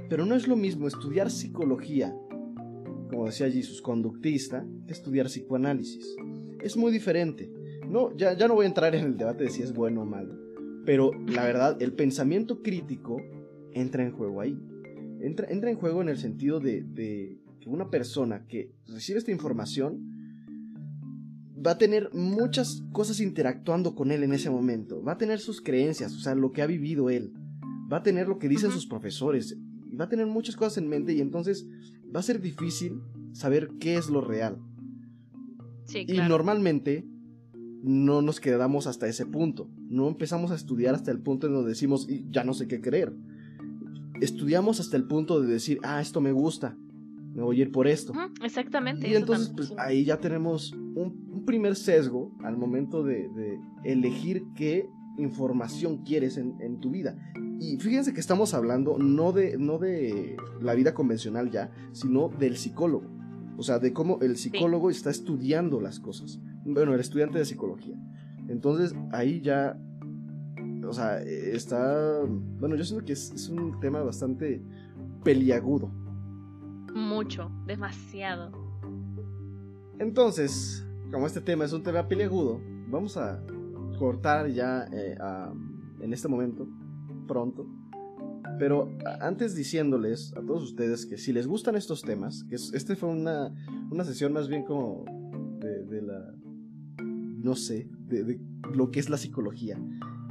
S2: pero no es lo mismo estudiar psicología, como decía Jesus, conductista, que estudiar psicoanálisis. Es muy diferente. No, ya, ya no voy a entrar en el debate de si es bueno o malo, pero la verdad, el pensamiento crítico entra en juego ahí. Entra, entra en juego en el sentido de, de que una persona que recibe esta información va a tener muchas cosas interactuando con él en ese momento. Va a tener sus creencias, o sea, lo que ha vivido él. Va a tener lo que dicen sus profesores va a tener muchas cosas en mente y entonces va a ser difícil saber qué es lo real. Y normalmente no nos quedamos hasta ese punto. No empezamos a estudiar hasta el punto en donde decimos, ya no sé qué creer. Estudiamos hasta el punto de decir, ah, esto me gusta, me voy a ir por esto.
S3: exactamente.
S2: Y entonces, pues ahí ya tenemos un, primer sesgo al momento de, de elegir qué información quieres en, tu vida. Y fíjense que estamos hablando no de, no de la vida convencional ya, sino del psicólogo. O sea, de cómo el psicólogo está estudiando las cosas. Bueno, el estudiante de psicología. Entonces ahí ya, o sea, está... Bueno, yo siento que es, es un tema bastante peliagudo.
S3: Mucho, demasiado.
S2: Entonces, como este tema es un tema peliagudo, vamos a cortar ya eh, en este momento, pronto. Pero antes diciéndoles a todos ustedes que si les gustan estos temas, que este fue una, una sesión más bien como de, la, no sé, de, lo que es la psicología.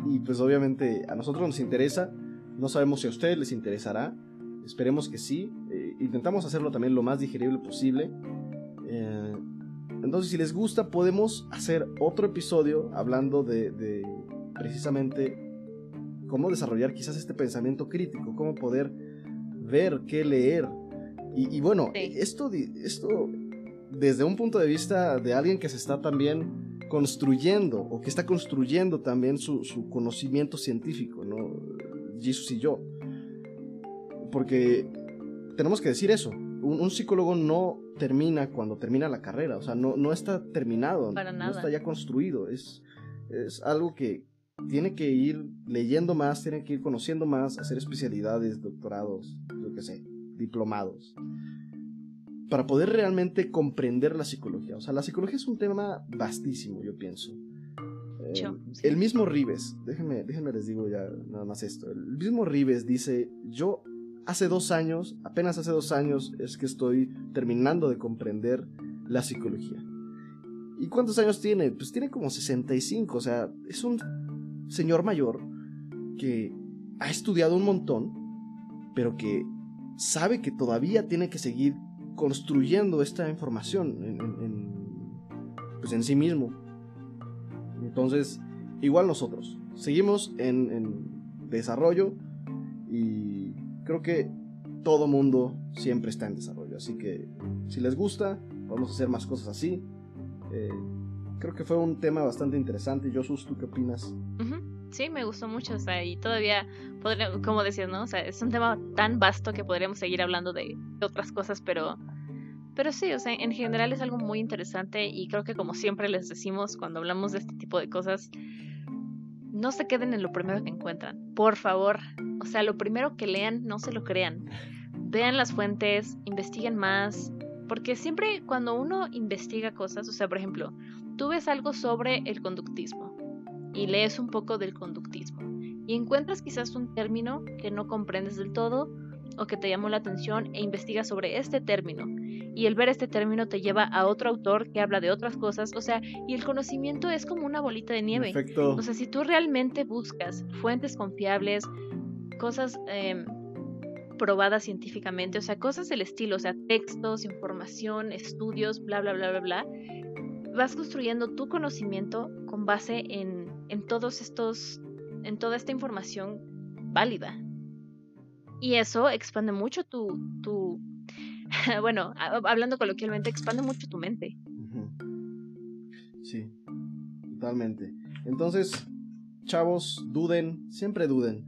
S2: Y pues obviamente a nosotros nos interesa, no sabemos si a ustedes les interesará, esperemos que sí. Intentamos hacerlo también lo más digerible posible. Eh, entonces, si les gusta, podemos hacer otro episodio hablando de, precisamente cómo desarrollar quizás este pensamiento crítico, cómo poder ver, qué leer. Y, bueno, esto, esto desde un punto de vista de alguien que se está también construyendo o que está construyendo también su, conocimiento científico, ¿no? Jesus y yo. Porque tenemos que decir eso, un, psicólogo no termina cuando termina la carrera, o sea, no, no está terminado, no está ya construido, es, es algo que tiene que ir leyendo más, tiene que ir conociendo más, hacer especialidades, doctorados, yo qué sé, diplomados, para poder realmente comprender la psicología. O sea, la psicología es un tema vastísimo, yo pienso.
S3: dicho.
S2: El mismo Rives, déjenme, déjenme les digo ya nada más esto. El mismo Rives dice, yo hace dos años, apenas hace dos años, es que estoy terminando de comprender la psicología. ¿Y cuántos años tiene? Pues tiene como 65, o sea, es un señor mayor que ha estudiado un montón, pero que sabe que todavía tiene que seguir construyendo esta información en, pues sí mismo. Entonces, igual nosotros, seguimos en, en desarrollo y creo que todo mundo siempre está en desarrollo. Así que si les gusta, vamos a hacer más cosas así. Eh, creo que fue un tema bastante interesante. Josus, ¿tú qué opinas?
S3: Sí, me gustó mucho, o sea, y todavía, como decías, ¿no? O sea, es un tema tan vasto que podríamos seguir hablando de, otras cosas, pero, pero sí, o sea, en general es algo muy interesante y creo que como siempre les decimos cuando hablamos de este tipo de cosas, no se queden en lo primero que encuentran, por favor, o sea, lo primero que lean, no se lo crean, vean las fuentes, investiguen más, porque siempre cuando uno investiga cosas, o sea, por ejemplo, tú ves algo sobre el conductismo y lees un poco del conductismo y encuentras quizás un término que no comprendes del todo o que te llamó la atención e investigas sobre este término. Y el ver este término te lleva a otro autor que habla de otras cosas, o sea, y el conocimiento es como una bolita de nieve. O sea, si tú realmente buscas fuentes confiables, cosas em, probadas científicamente, o sea, cosas del estilo, o sea, textos, información, estudios, bla, bla, bla, bla, bla, vas construyendo tu conocimiento con base en, en todos estos, en toda esta información válida. Y eso expande mucho tu, tu bueno, hablando coloquialmente, expande mucho tu mente.
S2: Sí, totalmente. Entonces, chavos, duden, siempre duden.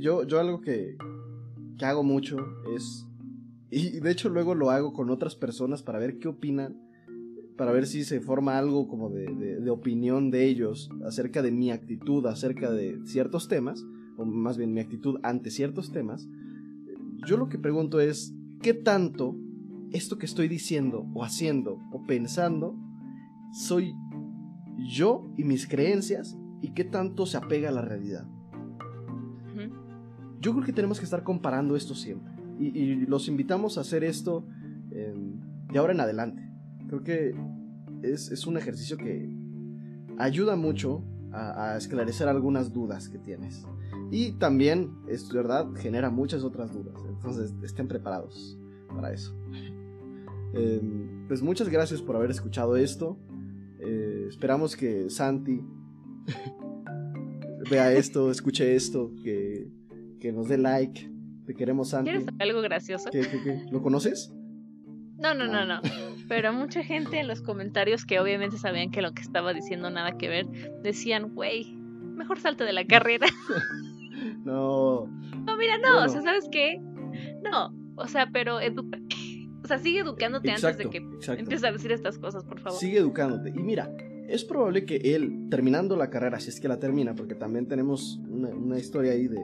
S2: Yo, yo algo que, que hago mucho es, y de hecho luego lo hago con otras personas para ver qué opinan para ver si se forma algo como de, opinión de ellos acerca de mi actitud, acerca de ciertos temas, o más bien mi actitud ante ciertos temas, yo lo que pregunto es, ¿qué tanto esto que estoy diciendo o haciendo o pensando soy yo y mis creencias y qué tanto se apega a la realidad? Yo creo que tenemos que estar comparando esto siempre y, los invitamos a hacer esto de ahora en adelante Creo que es, un ejercicio que ayuda mucho a, esclarecer algunas dudas que tienes. Y también, es verdad, genera muchas otras dudas. Entonces, estén preparados para eso. Em, pues muchas gracias por haber escuchado esto. Eh, esperamos que Santi vea esto, escuche esto, que, nos dé like. Te queremos, Santi.
S3: ¿Quieres algo gracioso?
S2: ¿Lo conoces?
S3: No, no, no, no. Pero mucha gente en los comentarios que obviamente sabían que lo que estaba diciendo nada que ver, decían, güey, mejor salte de la carrera.
S2: no.
S3: No, mira, no, o sea, ¿sabes qué? No, o sea, pero educa. O sea, sigue educándote antes de que empieces a decir estas cosas, por favor.
S2: Sigue educándote. Y mira, es probable que él, terminando la carrera, si es que la termina, porque también tenemos una, una historia ahí de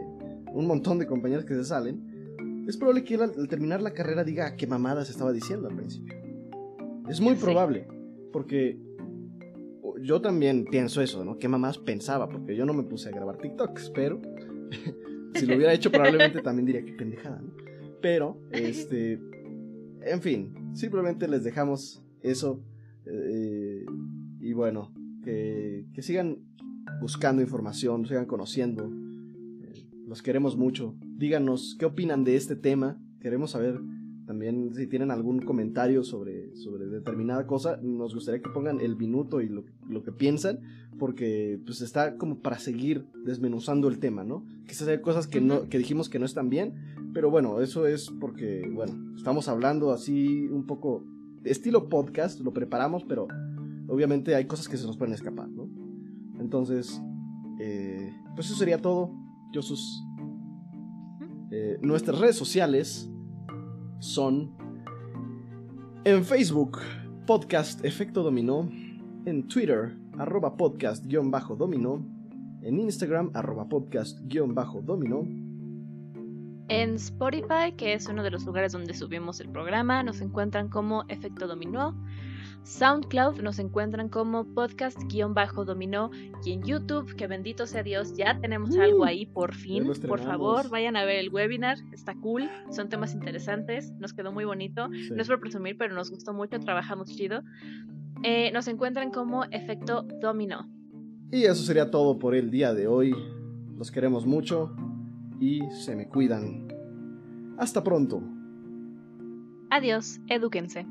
S2: un montón de compañeros que se salen, es probable que él al, terminar la carrera diga qué mamadas estaba diciendo al principio. Es muy probable, porque yo también pienso eso, ¿no? ¿Qué mamadas pensaba? Porque yo no me puse a grabar TikToks, pero si lo hubiera hecho probablemente también diría que pendejada, ¿no? Pero, este, en fin, simplemente les dejamos eso. Eh, y bueno, que, que, sigan buscando información, sigan conociendo. Los queremos mucho díganos qué opinan de este tema. Queremos saber también si tienen algún comentario sobre, sobre determinada cosa. Nos gustaría que pongan el minuto y lo, que piensan, porque pues está como para seguir desmenuzando el tema, ¿no? Quizás hay cosas que, no, que dijimos que no están bien, pero bueno, eso es porque, bueno, estamos hablando así un poco estilo podcast, lo preparamos, pero obviamente hay cosas que se nos pueden escapar, ¿no? Entonces, eh, pues eso sería todo. Eh, nuestras redes sociales son en Facebook, podcast Efecto Dominó, en Twitter, arroba podcast-dominó, en Instagram, arroba podcast-dominó.
S3: En Spotify, que es uno de los lugares donde subimos el programa, nos encuentran como Efecto Dominó. SoundCloud nos encuentran como podcast-dominó y en YouTube, que bendito sea Dios, ya tenemos algo ahí por fin. Por favor, vayan a ver el webinar, está cool, son temas interesantes, nos quedó muy bonito. No es por presumir, pero nos gustó mucho, trabajamos chido. Eh, nos encuentran como Efecto Dominó.
S2: Y eso sería todo por el día de hoy. Los queremos mucho y se me cuidan. Hasta pronto.
S3: Adiós, edúquense.